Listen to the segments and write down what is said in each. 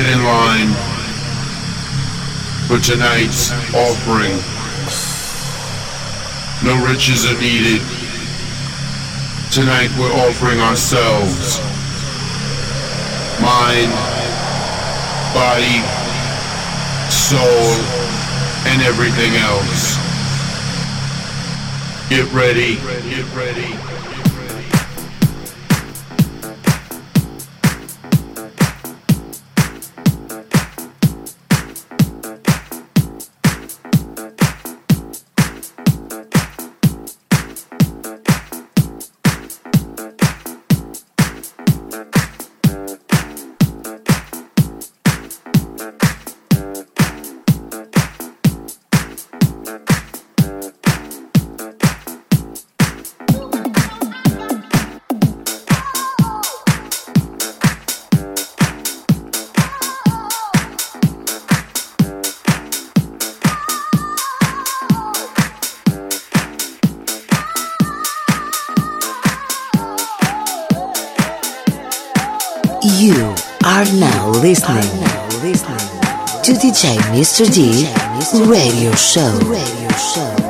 Get in line for tonight's offering. No riches are needed. Tonight we're offering ourselves. Mind, body, soul, and everything else. Get ready. Get ready. Mr. D Radio Show.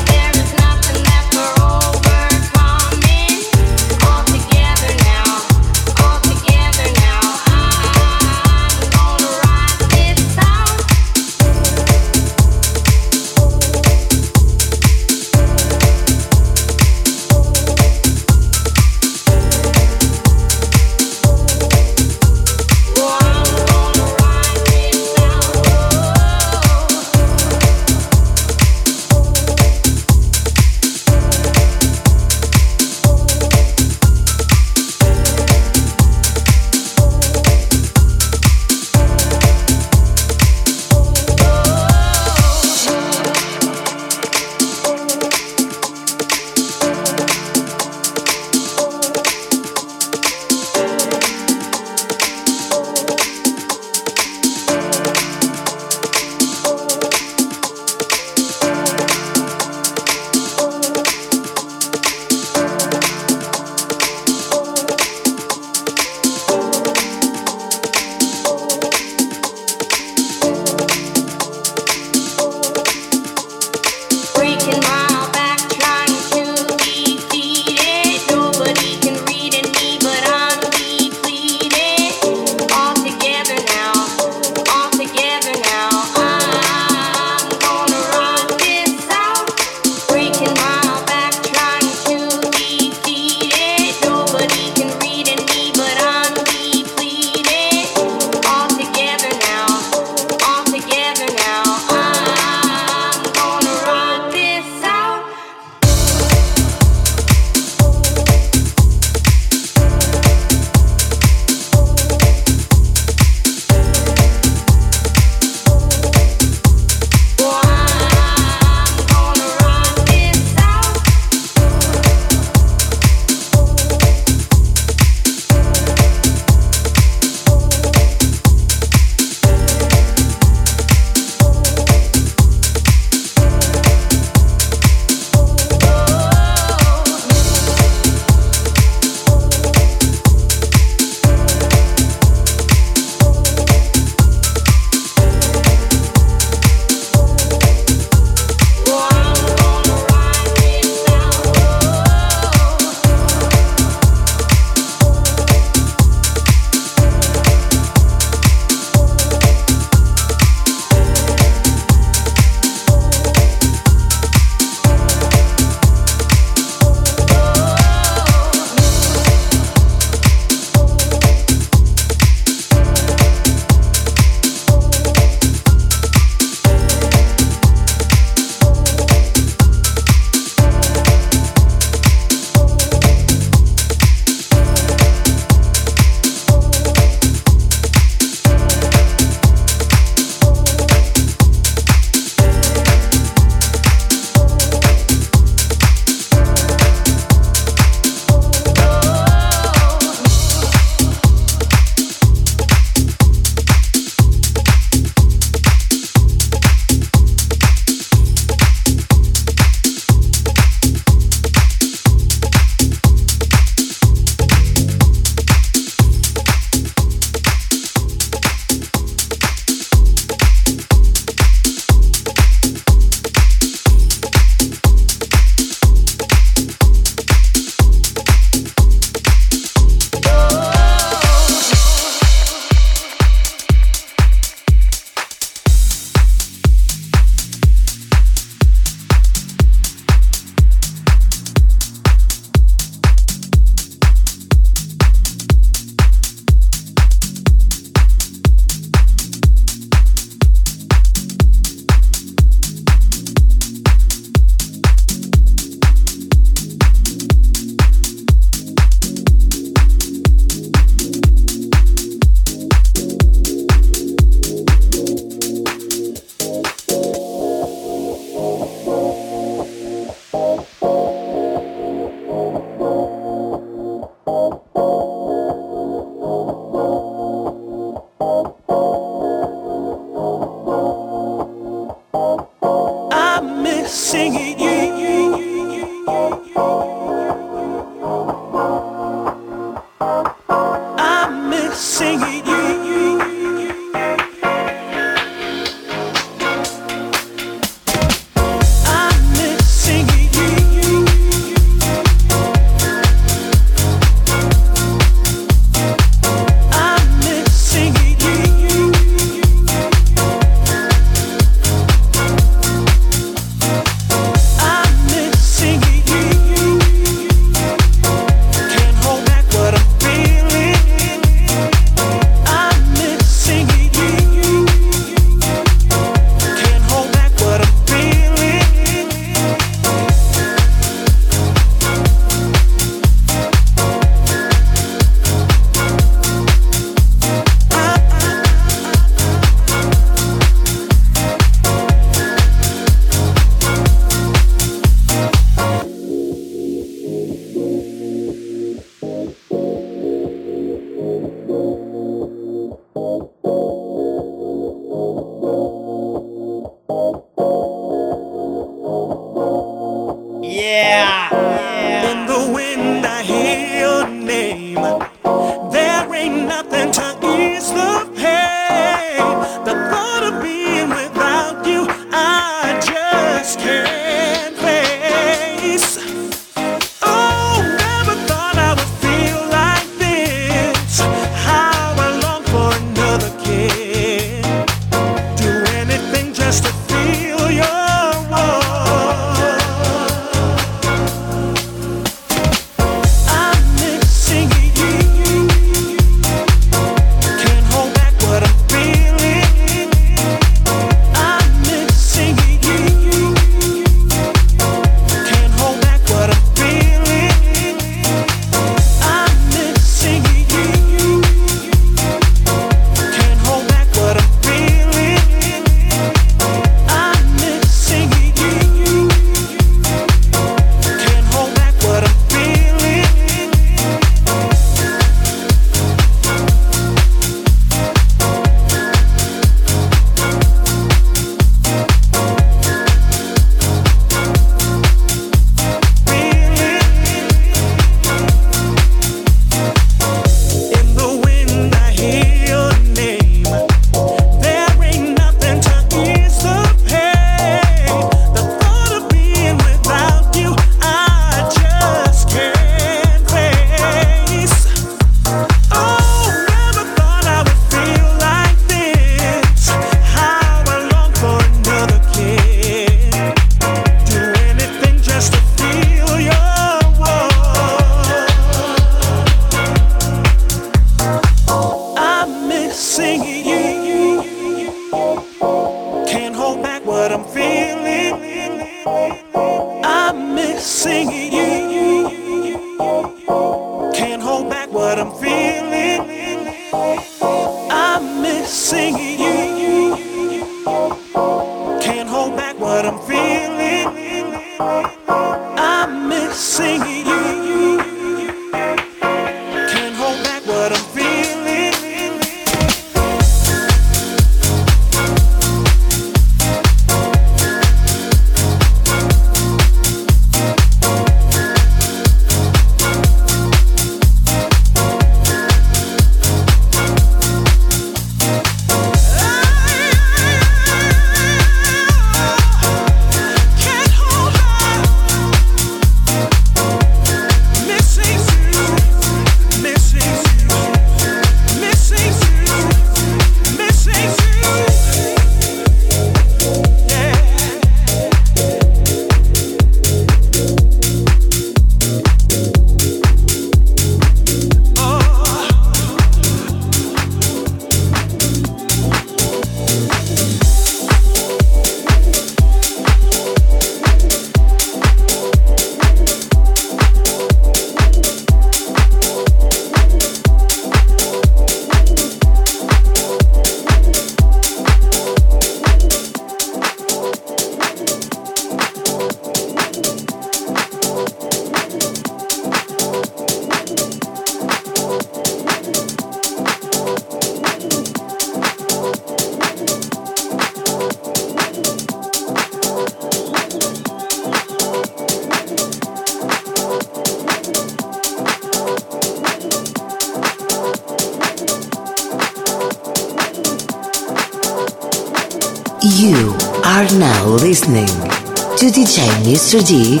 Mr. D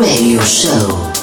Radio Show.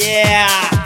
Yeah.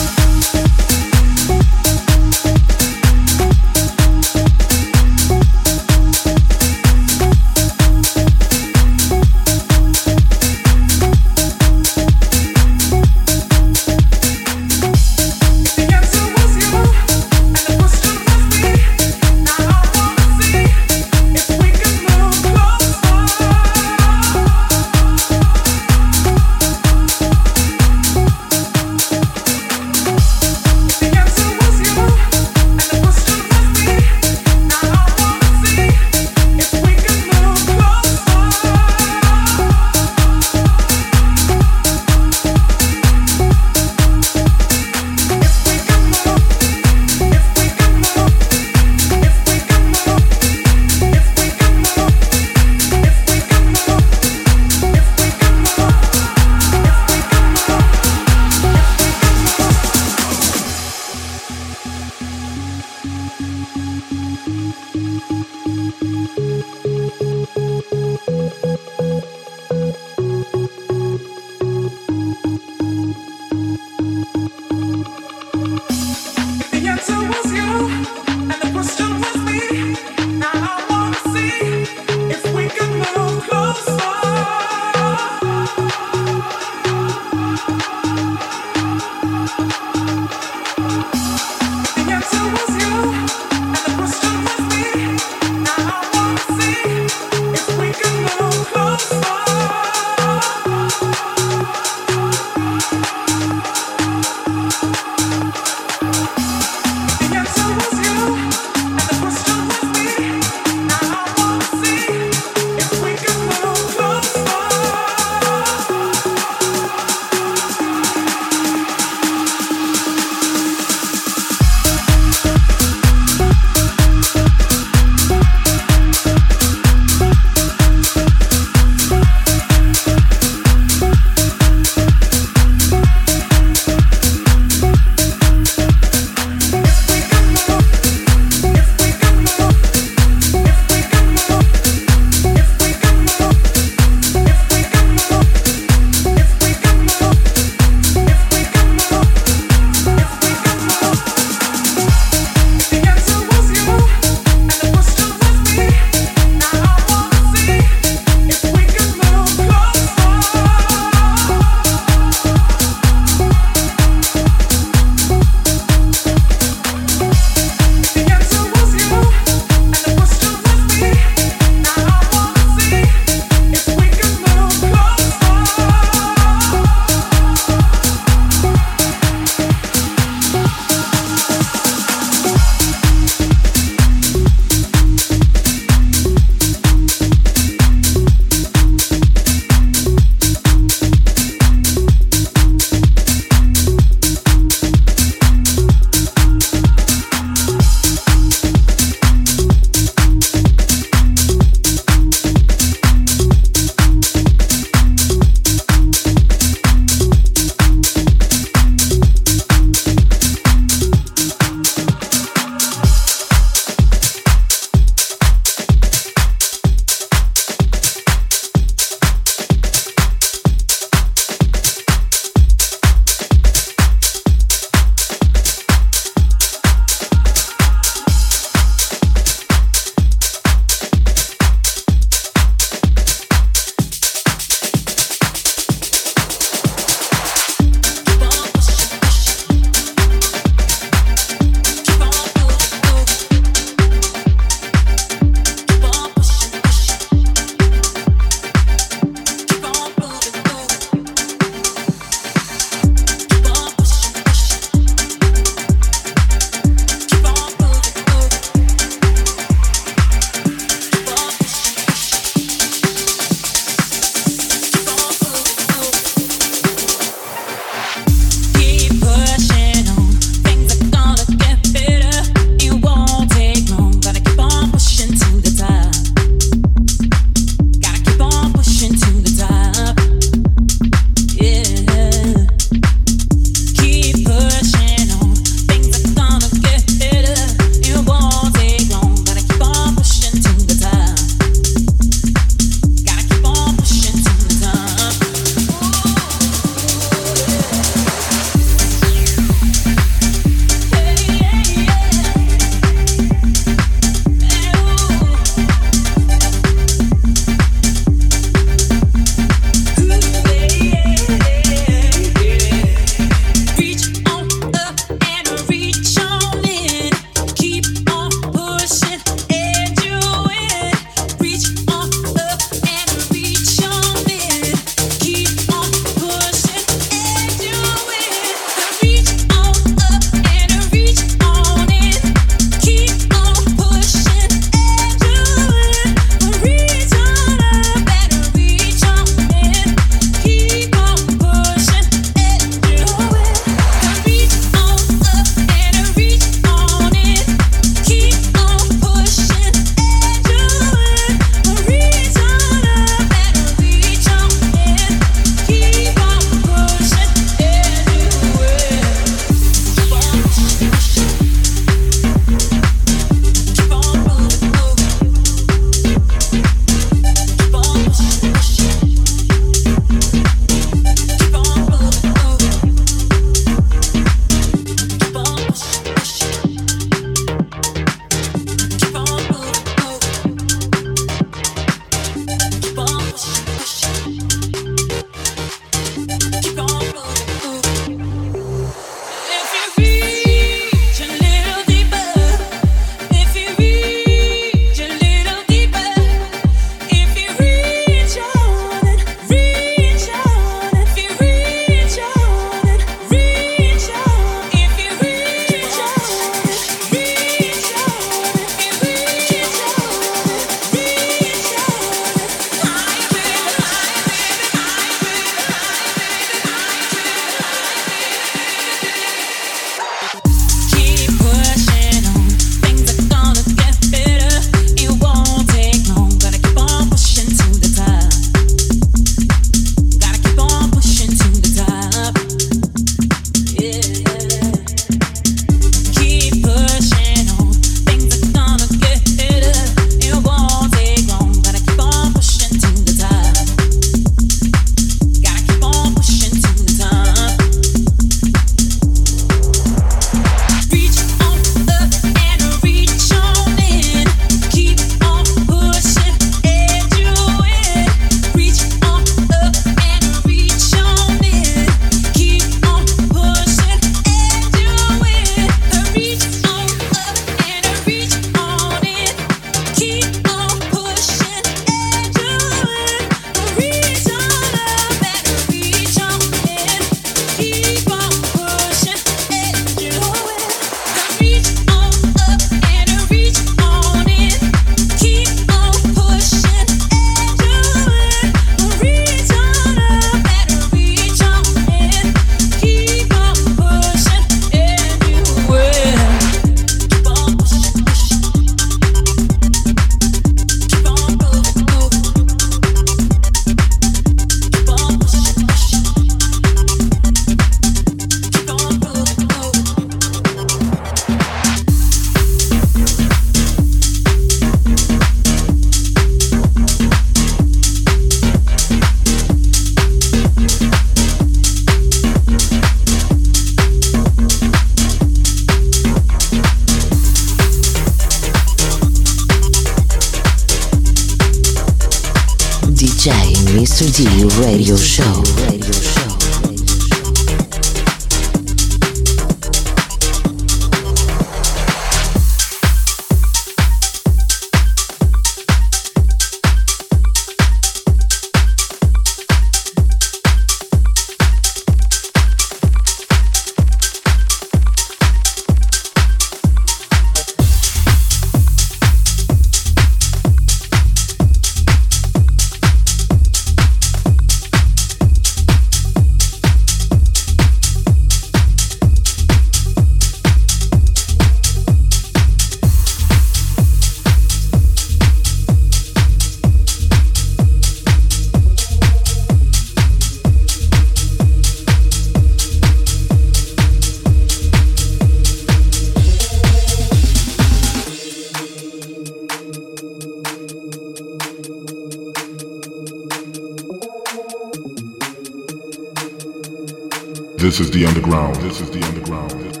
Underground. This is the underground.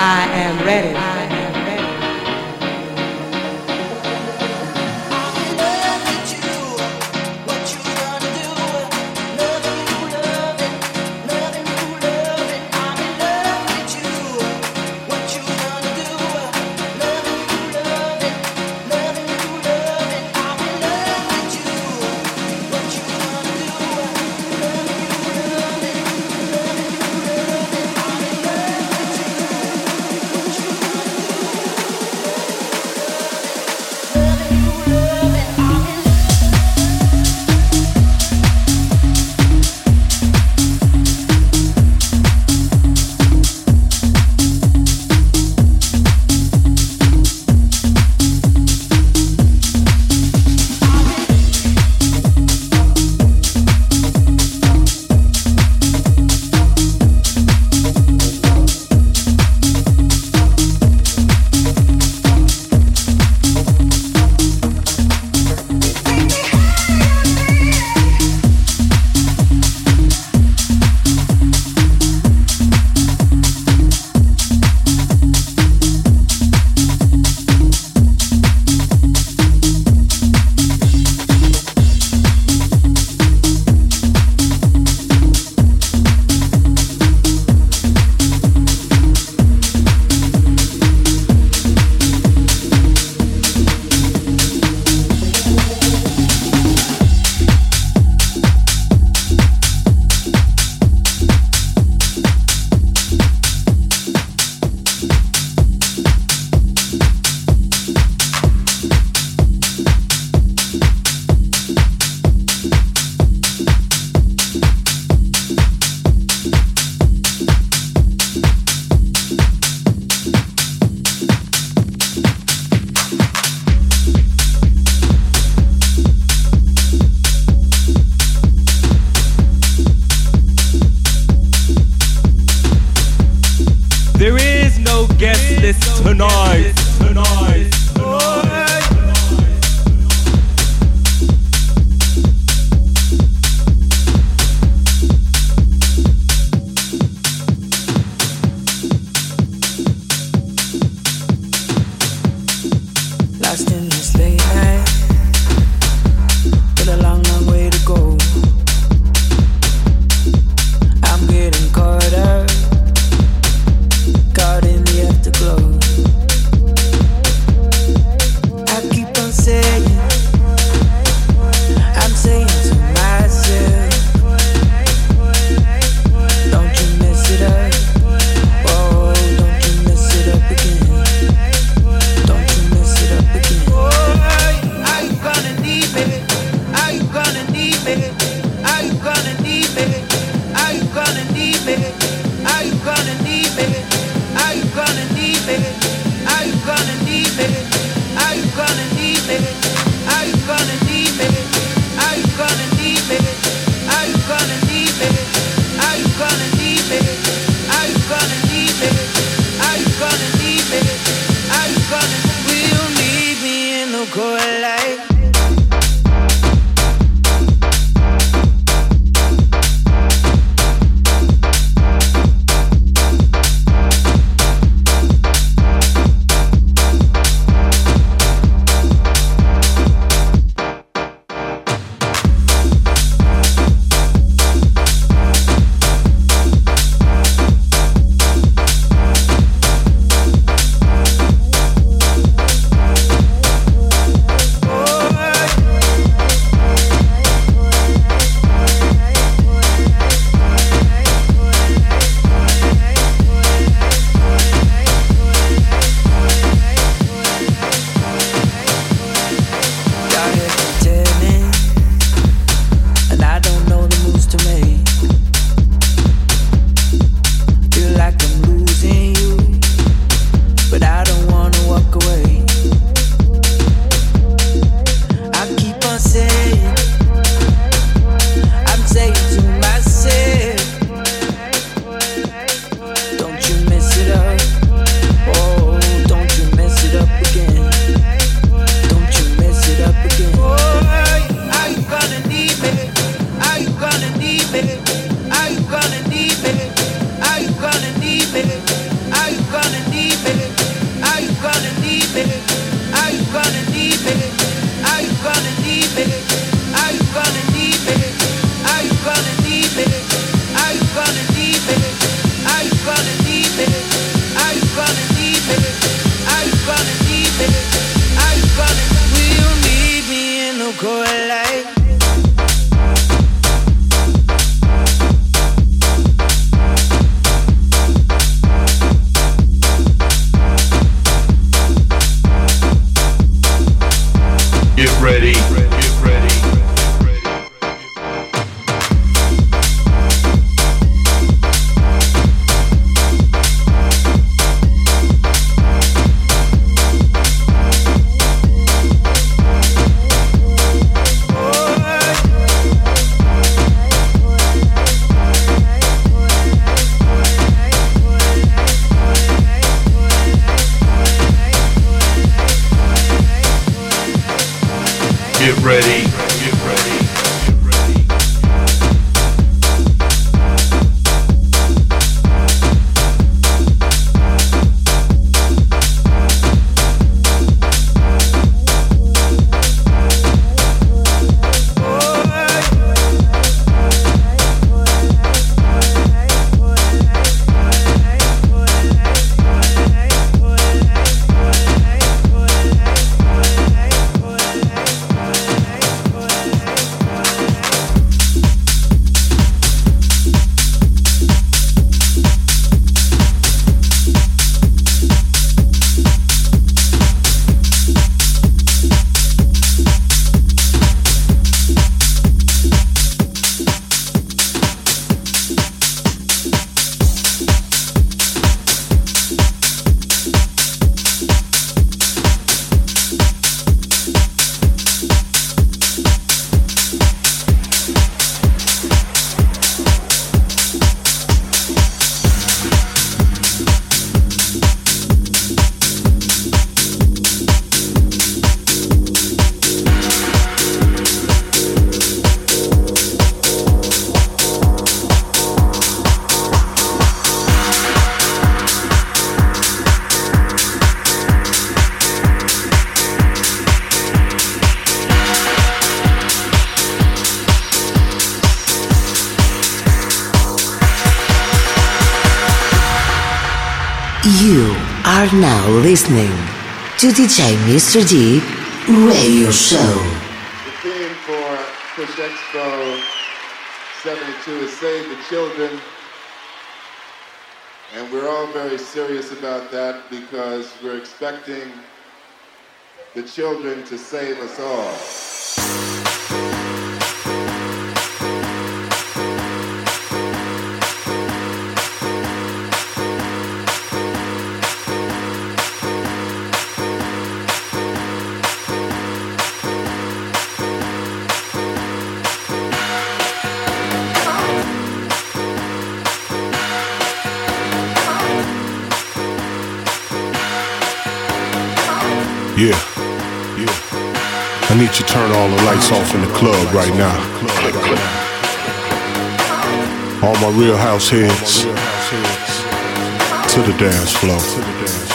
I am ready. Listening to DJ Mr. D Radio Show. The theme for Push Expo 72 is Save the Children. And we're all very serious about that because we're expecting the children to save us all. Off in the club right now. All my real house heads to the dance floor.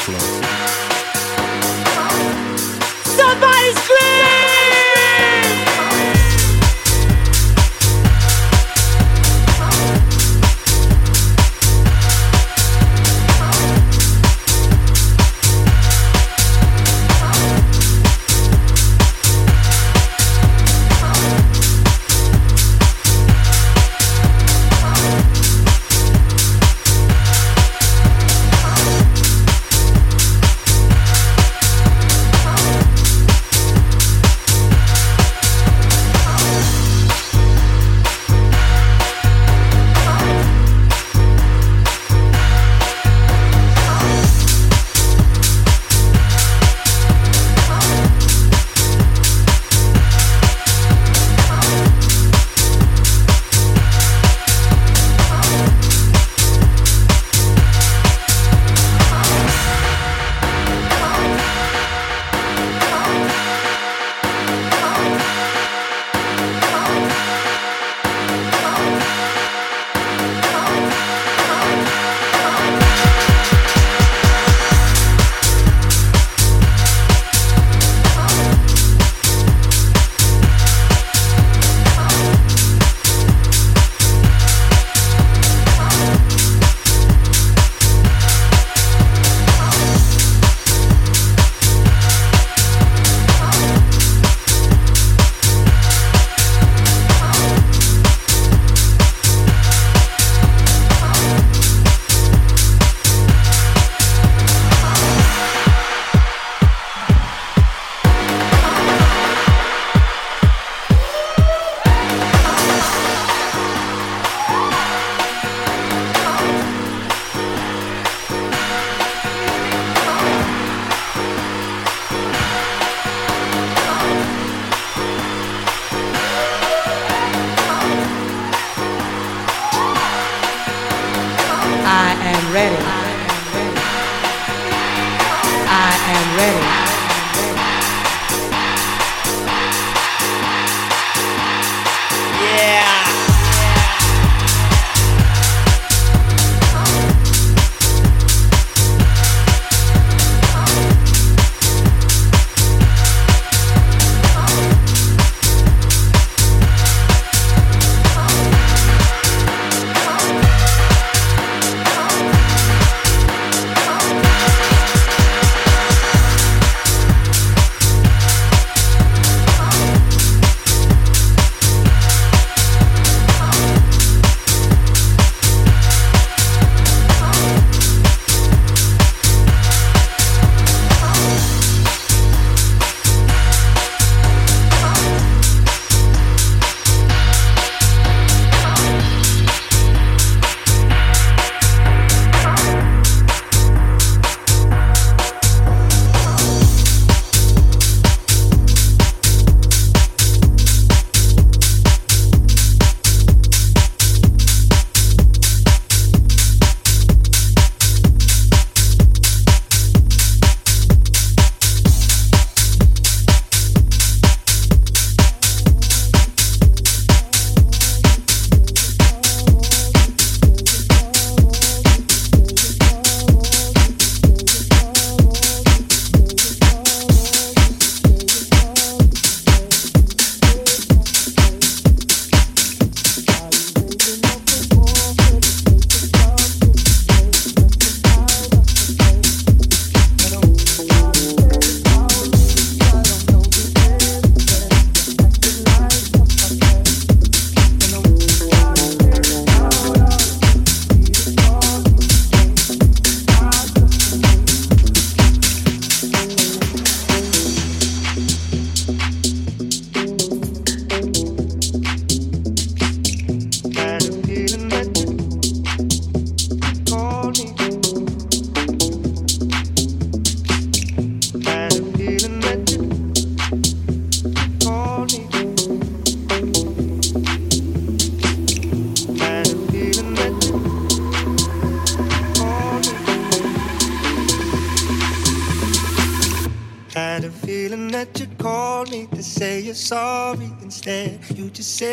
to say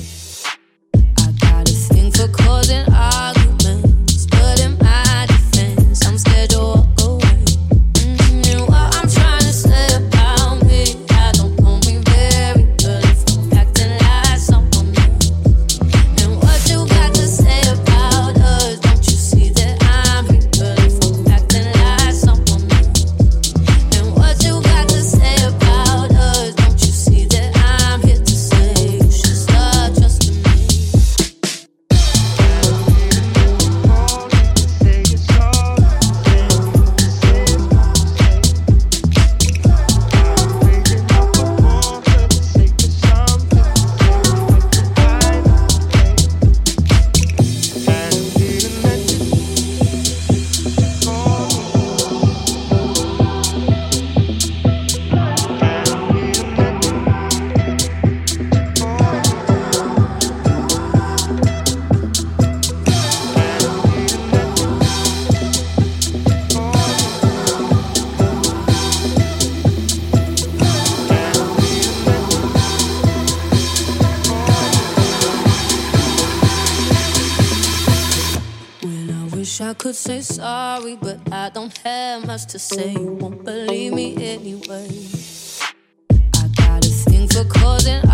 to say you won't believe me anyway. I got a thing for causing.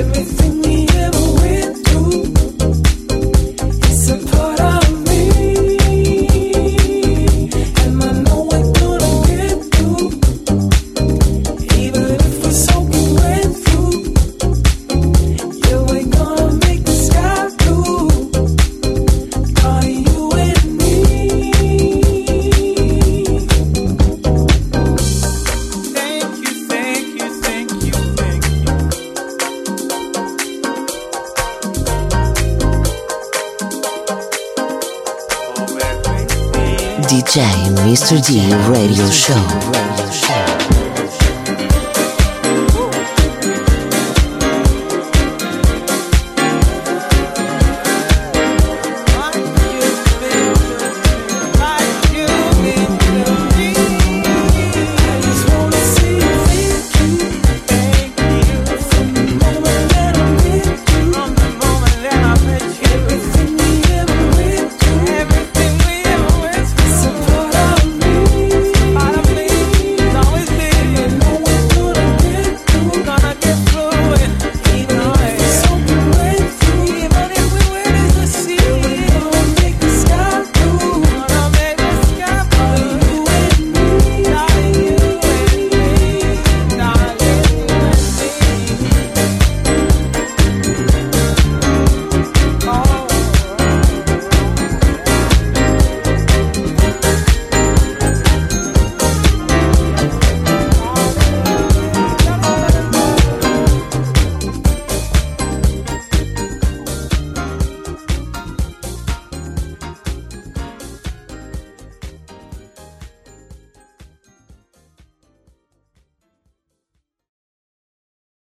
every Mr. D Radio Show.